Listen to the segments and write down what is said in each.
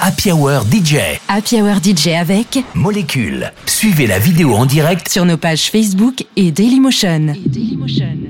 Happy Hour DJ. Happy Hour DJ avec Molécule. Suivez la vidéo en direct sur nos pages Facebook et Dailymotion. Et Dailymotion.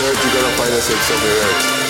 earth, you're gonna find a sense of the.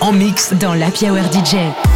En mix dans la Hour DJ.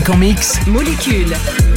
Comics, molécules.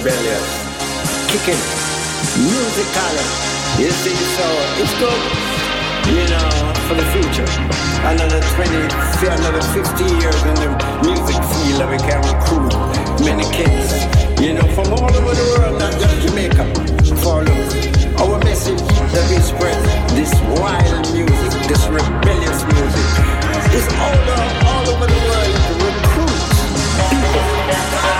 rebellion. Kicking, musical, you see, so it's good, you know, for the future. Another 20, another 50 years in the music field, we can recruit many kids, you know, from all over the world, not just Jamaica. Follow our message that we spread, this wild music, this rebellious music—it's all, over all over the world. Recruit. people.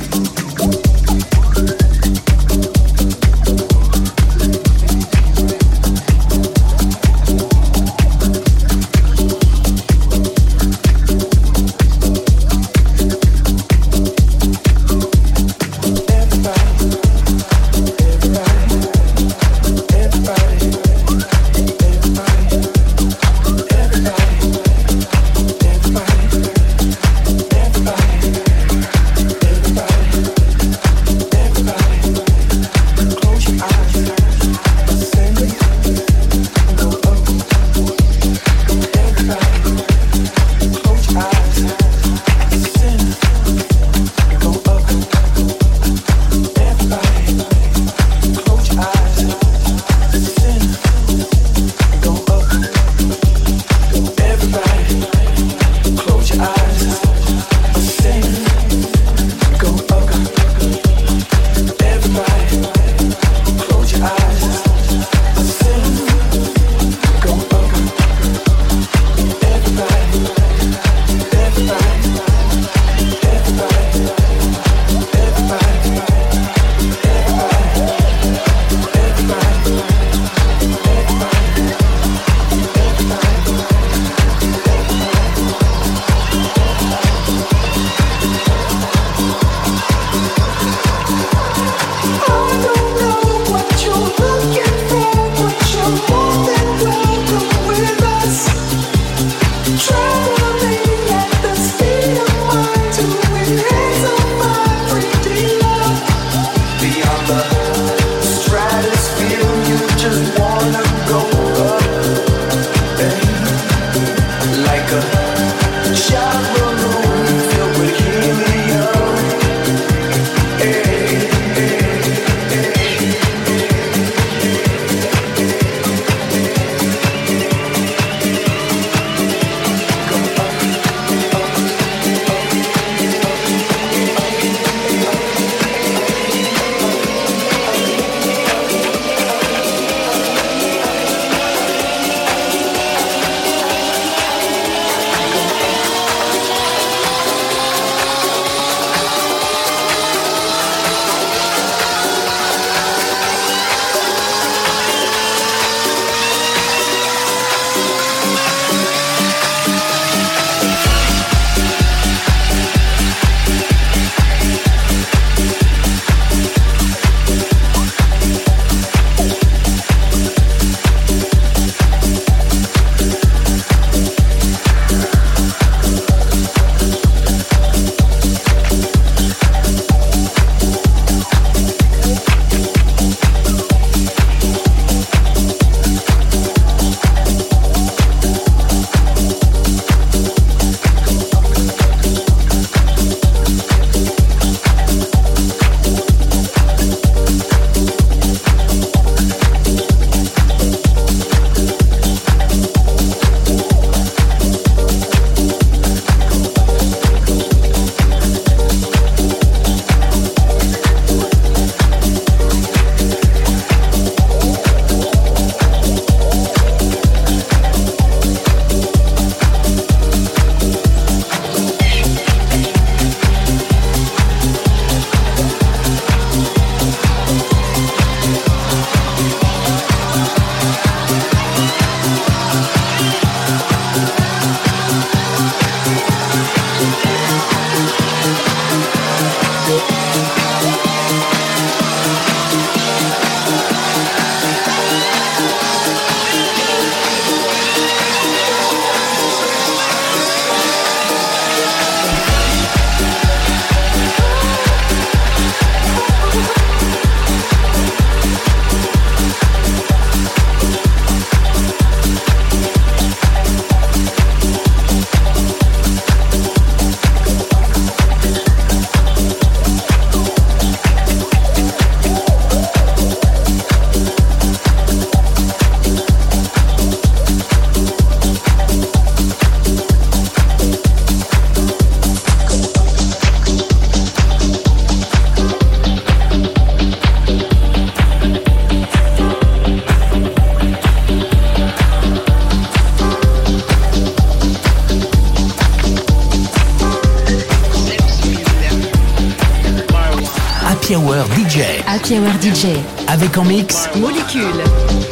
Happy Hour DJ. Avec en mix Molécule.